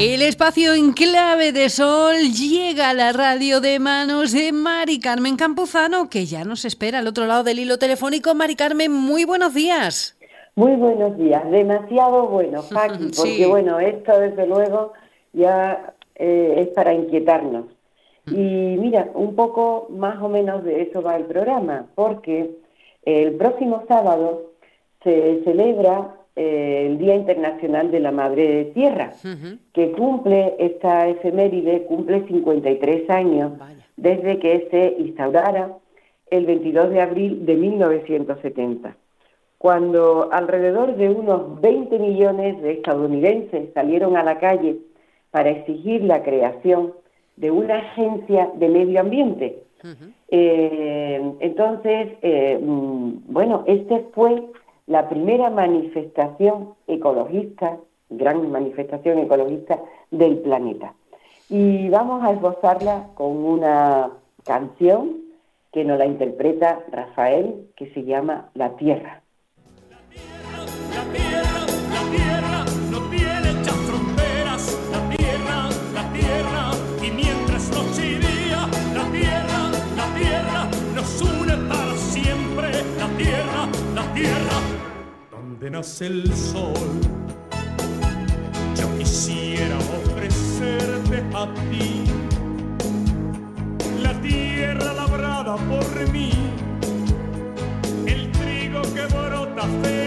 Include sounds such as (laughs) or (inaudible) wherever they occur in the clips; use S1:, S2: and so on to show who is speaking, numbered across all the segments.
S1: El espacio en clave de sol llega a la radio de manos de Mari Carmen Campuzano, que ya nos espera al otro lado del hilo telefónico. Mari Carmen, muy buenos días.
S2: Muy buenos días, demasiado bueno, (laughs) Paqui, porque bueno, esto desde luego ya eh, es para inquietarnos. Y mira, un poco más o menos de eso va el programa, porque el próximo sábado se celebra eh, el Día Internacional de la Madre de Tierra, que cumple esta efeméride, cumple 53 años desde que se instaurara el 22 de abril de 1970, cuando alrededor de unos 20 millones de estadounidenses salieron a la calle para exigir la creación de una agencia de medio ambiente. Eh, entonces, eh, mm, bueno, esta fue la primera manifestación ecologista, gran manifestación ecologista del planeta. Y vamos a esbozarla con una canción que nos la interpreta Rafael, que se llama La Tierra.
S3: El sol. Yo quisiera ofrecerte a ti la tierra labrada por mí, el trigo que brota feliz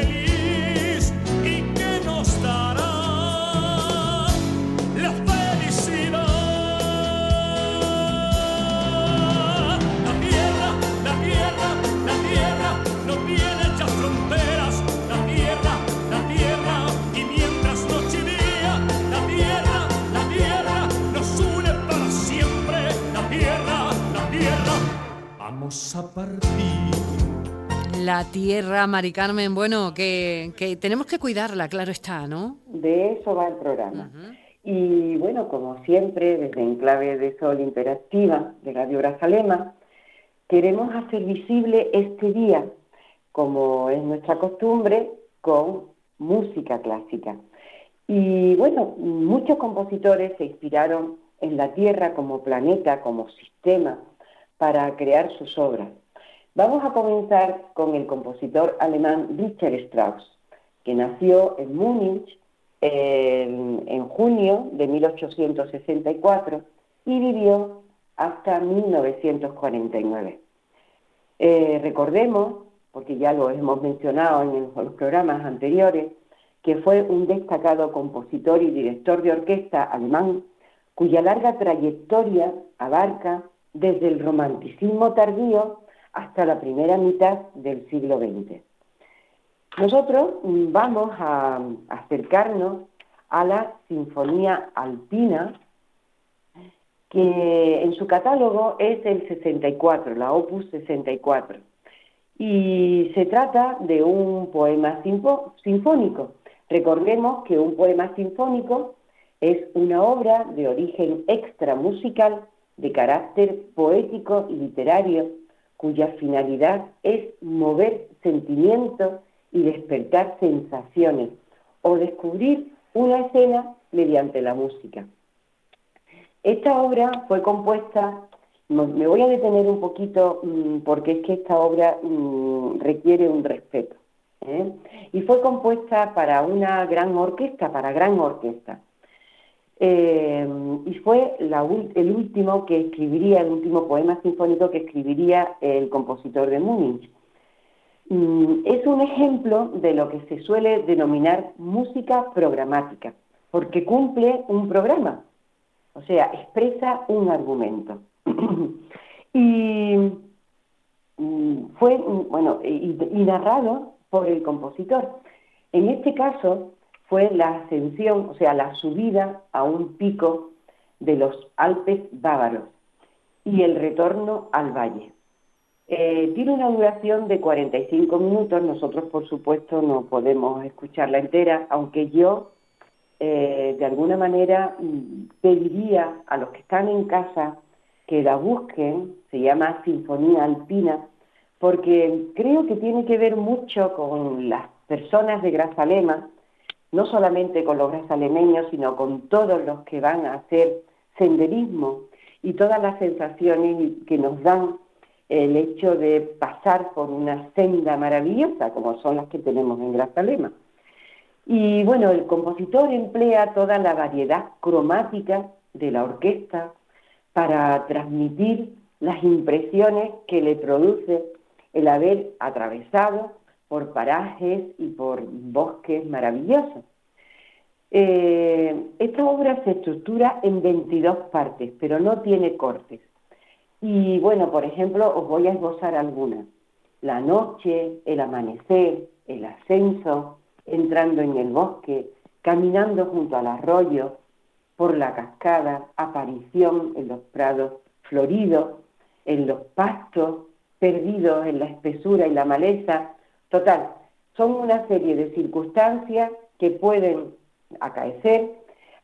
S3: vamos a partir.
S1: La tierra, Mari Carmen, bueno, que, que tenemos que cuidarla, claro está, ¿no?
S2: De eso va el programa. Y bueno, como siempre, desde Enclave de Sol Interactiva de Radio Grazalema, queremos hacer visible este día, como es nuestra costumbre, con música clásica. Y bueno, muchos compositores se inspiraron en la Tierra como planeta, como sistema, para crear sus obras. Vamos a comenzar con el compositor alemán Richard Strauss, que nació en Múnich en, en junio de 1864 y vivió hasta 1949. Eh, recordemos, porque ya lo hemos mencionado en el- los programas anteriores, que fue un destacado compositor y director de orquesta alemán, cuya larga trayectoria abarca desde el romanticismo tardío hasta la primera mitad del siglo XX. Nosotros vamos a acercarnos a la Sinfonía Alpina, que en su catálogo es el 64, la Opus 64. Y se trata de un poema sinfónico. Recordemos que un poema sinfónico es una obra de origen extramusical de carácter poético y literario, cuya finalidad es mover sentimientos y despertar sensaciones o descubrir una escena mediante la música. Esta obra fue compuesta, me voy a detener un poquito mm, porque es que esta obra mm, requiere un respeto. ¿eh? Y fue compuesta para una gran orquesta, para gran orquesta. Eh, y fue el último que escribiría, el último poema sinfónico que escribiría el compositor de Múnich. Mm, Es un ejemplo de lo que se suele denominar música programática, porque cumple un programa, o sea, expresa un argumento. (clears throat) y mm, fue, mm, bueno, y, narrado por el compositor. En este caso fue la ascensión, o sea, la subida a un pico de los Alpes bávaros y el retorno al valle. Eh, tiene una duración de 45 minutos, nosotros por supuesto no podemos escucharla entera, aunque yo eh, de alguna manera mm, pediría a los que están en casa que la busquen, se llama Sinfonía Alpina, porque creo que tiene que ver mucho con las personas de Grazalema, no solamente con los grazalemeños, sino con todos los que van a hacer senderismo y todas las sensaciones que nos dan el hecho de pasar por una senda maravillosa, como son las que tenemos en Grazalema. Y bueno, el compositor emplea toda la variedad cromática de la orquesta para transmitir las impresiones que le produce el haber atravesado por parajes y por bosques maravillosos. Eh, esta obra se estructura en 22 partes, pero no tiene cortes. Y bueno, por ejemplo, os voy a esbozar algunas. La noche, el amanecer, el ascenso, entrando en el bosque, caminando junto al arroyo, por la cascada, aparición en los prados floridos, en los pastos, perdidos en la espesura y la maleza. Total, son una serie de circunstancias que pueden acaecer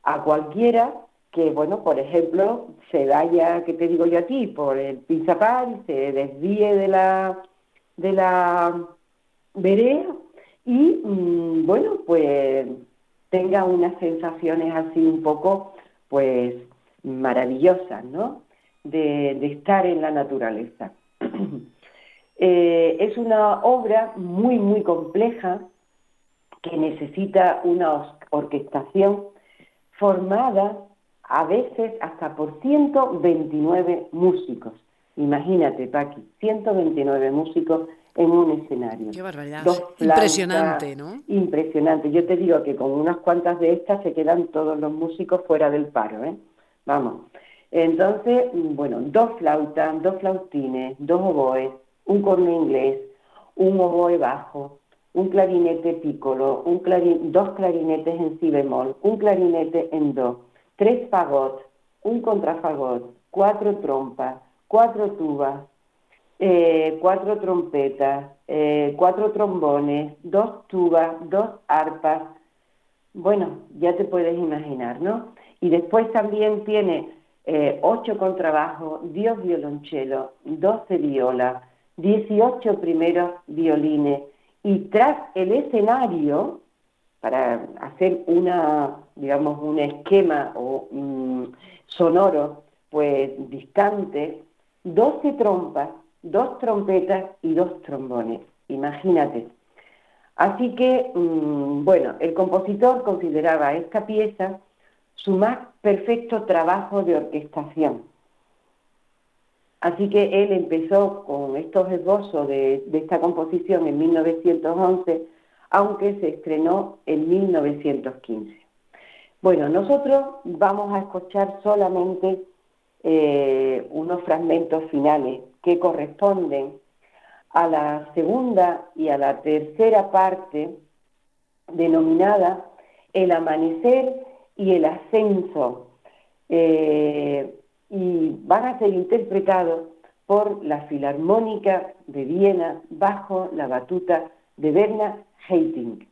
S2: a cualquiera que, bueno, por ejemplo, se vaya, que te digo yo a ti, por el Pizapal, se desvíe de la, de la vereda y, mm, bueno, pues tenga unas sensaciones así un poco, pues, maravillosas, ¿no? De, de estar en la naturaleza. (clears throat) eh, es una obra muy, muy compleja que necesita una orquestación formada a veces hasta por 129 músicos. Imagínate, Paqui, 129 músicos en un escenario.
S1: Qué barbaridad. impresionante, ¿no?
S2: Impresionante. Yo te digo que con unas cuantas de estas se quedan todos los músicos fuera del paro, ¿eh? Vamos. Entonces, bueno, dos flautas, dos flautines, dos oboes, un corno inglés, un oboe bajo, un clarinete piccolo, un dos clarinetes en si bemol, un clarinete en do, tres fagots, un contrafagot, cuatro trompas, cuatro tubas, eh, cuatro trompetas, eh, cuatro trombones, dos tubas, dos arpas. Bueno, ya te puedes imaginar, ¿no? Y después también tiene eh, ocho contrabajos, diez violonchelos, doce violas, dieciocho primeros violines, y tras el escenario, para hacer una, digamos, un esquema o, sonoro, pues distante, 12 trompas, dos trompetas y dos trombones. Imagínate. Así que, mm, bueno, el compositor consideraba esta pieza su más perfecto trabajo de orquestación. Así que él empezó con estos esbozos de, esta composición en 1911, aunque se estrenó en 1915. Bueno, nosotros vamos a escuchar solamente eh, unos fragmentos finales que corresponden a la segunda y a la tercera parte denominada El amanecer y el ascenso. Eh, y van a ser interpretados por la Filarmónica de Viena bajo la batuta de Berna Heiting.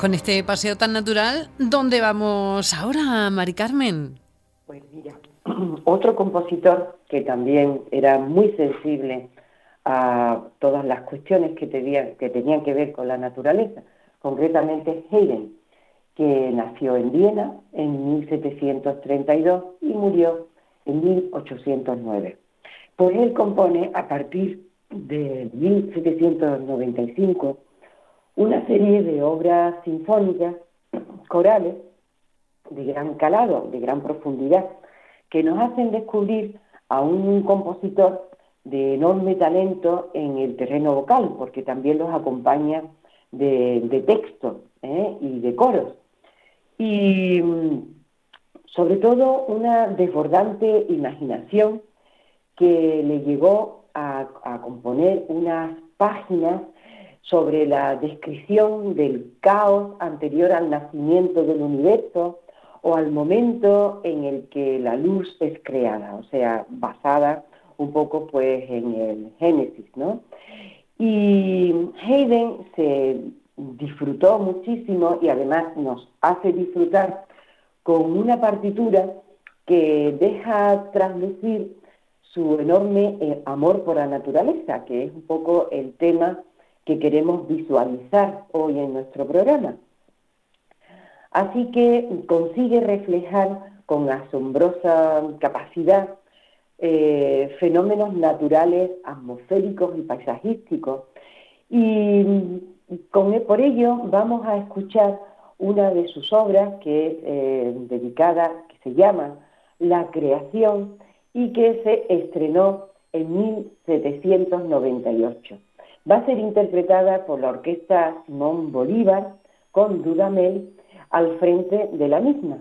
S1: Con este paseo tan natural, ¿dónde vamos ahora, Mari Carmen?
S2: Pues mira, (clears throat) otro compositor que también era muy sensible a todas las cuestiones que, tenían que ver con la naturaleza, concretamente Haydn, que nació en Viena en 1732 y murió en 1809. Pues él compone a partir de 1795 una serie de obras sinfónicas, corales, de gran calado, de gran profundidad, que nos hacen descubrir a un compositor de enorme talento en el terreno vocal, porque también los acompaña de, texto ¿eh? y de coros. Y mm, sobre todo una desbordante imaginación que le llegó a componer unas páginas sobre la descripción del caos anterior al nacimiento del universo o al momento en el que la luz es creada, o sea, basada un poco pues en el Génesis, ¿no? Y Haydn se disfrutó muchísimo y además nos hace disfrutar con una partitura que deja traslucir su enorme eh, amor por la naturaleza, que es un poco el tema que queremos visualizar hoy en nuestro programa. Así que consigue reflejar con asombrosa capacidad eh, fenómenos naturales, atmosféricos y paisajísticos. Y con, por ello vamos a escuchar una de sus obras que es eh, dedicada, que se llama La creación y que se estrenó en 1798 va a ser interpretada por la orquesta Simón Bolívar con Dudamel al frente de la misma.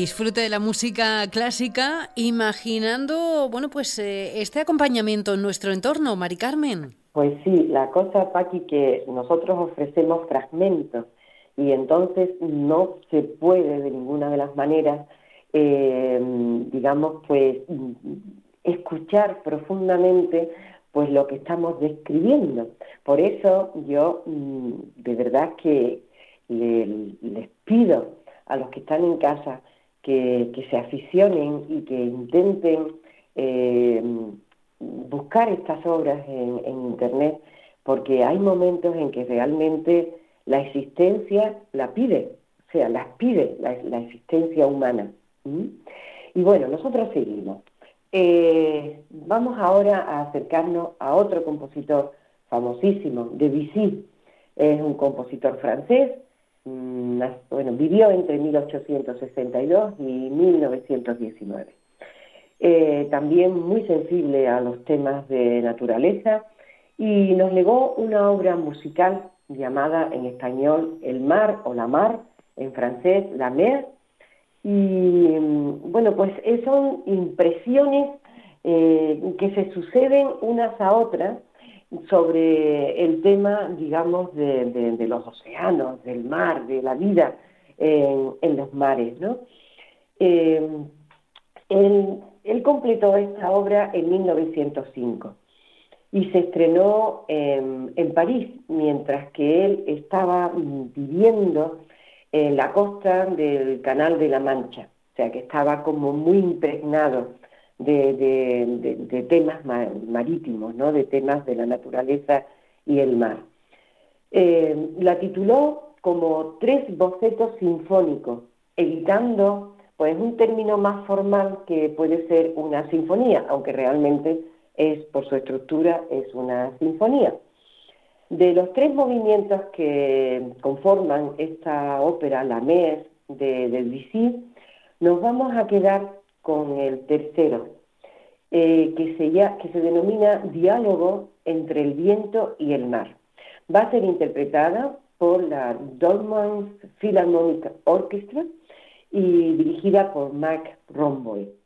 S1: Disfrute de la música clásica, imaginando, bueno, pues eh, este acompañamiento en nuestro entorno, Mari Carmen.
S2: Pues sí, la cosa, Paqui, que nosotros ofrecemos fragmentos y entonces no se puede de ninguna de las maneras, eh, digamos, pues escuchar profundamente pues lo que estamos describiendo. Por eso yo mm, de verdad que les pido a los que están en casa que, se aficionen y que intenten eh, buscar estas obras en, Internet, porque hay momentos en que realmente la existencia la pide, o sea, las pide la, existencia humana. Y bueno, nosotros seguimos. Eh, vamos ahora a acercarnos a otro compositor famosísimo, Debussy. Es un compositor francés bueno, vivió entre 1862 y 1919. Eh, también muy sensible a los temas de naturaleza y nos legó una obra musical llamada en español El mar o la mar, en francés La mer. Y mm, bueno, pues son impresiones eh, que se suceden unas a otras sobre el tema, digamos, de, los océanos, del mar, de la vida en, los mares, ¿no? Eh, él, completó esta obra en 1905 y se estrenó en, en París, mientras que él estaba viviendo en la costa del Canal de la Mancha, o sea que estaba como muy impregnado de, temas marítimos, ¿no? de temas de la naturaleza y el mar. Eh, la tituló como Tres bocetos sinfónicos, evitando pues un término más formal que puede ser una sinfonía, aunque realmente es por su estructura es una sinfonía. De los tres movimientos que conforman esta ópera, la MES de, de nos vamos a quedar con el tercero, eh, que, se que se denomina Diálogo entre el viento y el mar. Va a ser interpretada por la Dolmans Philharmonic Orchestra y dirigida por Mac Romboy.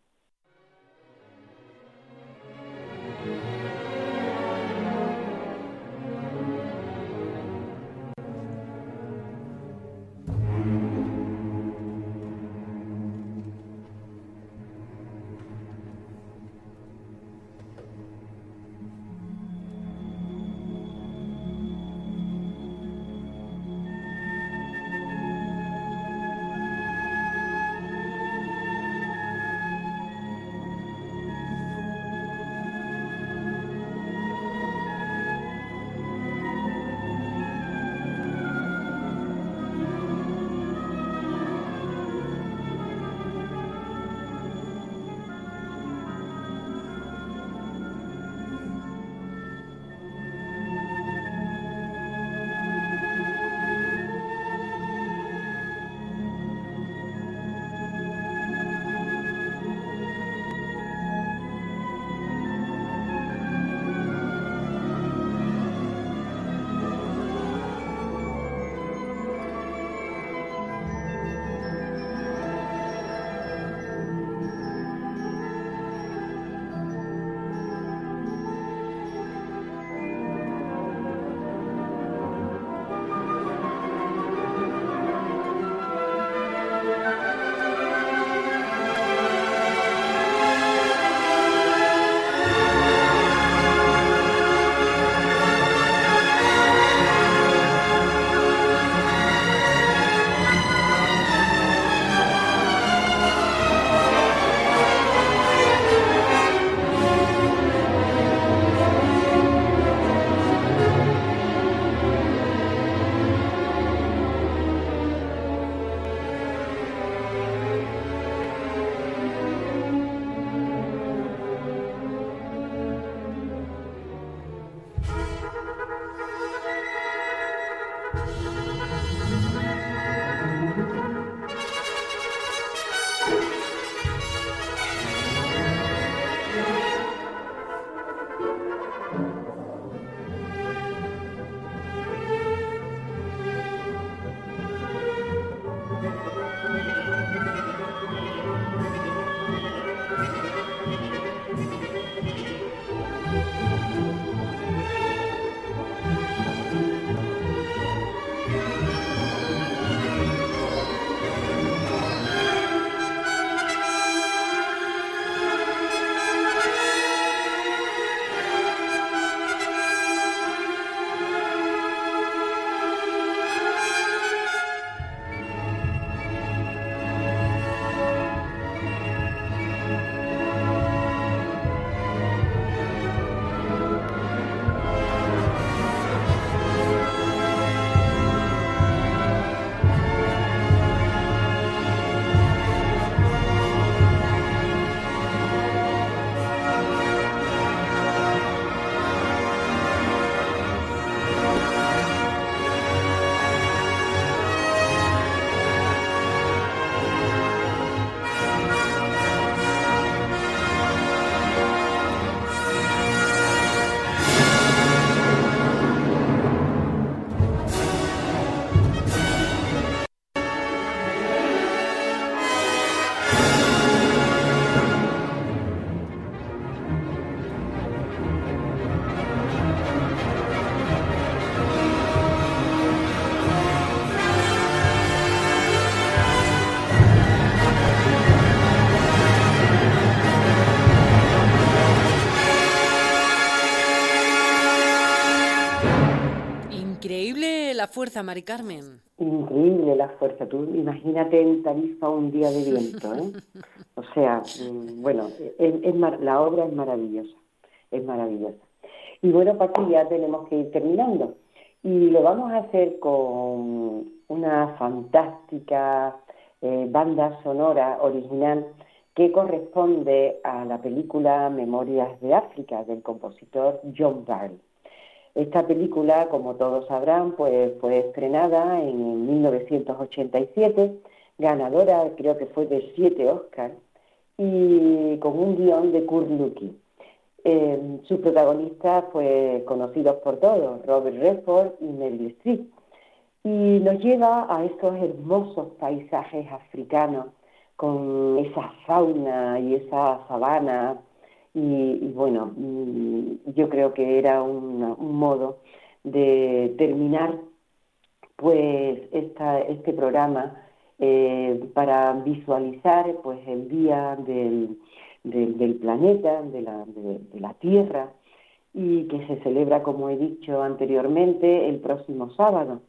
S1: Fuerza, Mari Carmen.
S2: Increíble la fuerza. Tú imagínate en Tarifa un día de viento, ¿eh? O sea, mm, bueno, es, la obra es maravillosa, es maravillosa. Y bueno, Pati, ya tenemos que ir terminando. Y lo vamos a hacer con una fantástica eh, banda sonora original que corresponde a la película Memorias de África del compositor John Barry. Esta película, como todos sabrán, pues fue estrenada en 1987, ganadora creo que fue de siete Oscars y con un guion de Kurt Lucky. Eh, sus protagonistas, pues conocidos por todos, Robert Redford y Meryl Streep. Y nos lleva a esos hermosos paisajes africanos con esa fauna y esa sabana. Y, bueno, mm, yo creo que era un modo de terminar pues esta, este programa eh, para visualizar pues el día del, del, planeta, de la, de la Tierra, y que se celebra, como he dicho anteriormente, el próximo sábado.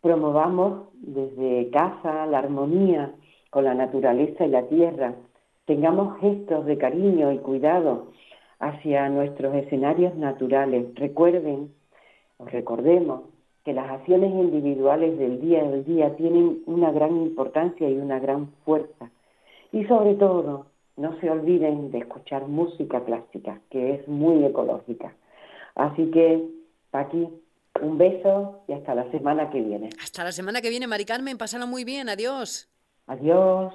S2: Promovamos desde casa la armonía con la naturaleza y la tierra, tengamos gestos de cariño y cuidado hacia nuestros escenarios naturales. Recuerden, o recordemos, que las acciones individuales del día a día tienen una gran importancia y una gran fuerza. Y sobre todo, no se olviden de escuchar música clásica, que es muy ecológica. Así que, aquí, un beso y hasta la semana que viene.
S1: Hasta la semana que viene, Mari Carmen. Pásalo muy bien. Adiós.
S2: Adiós.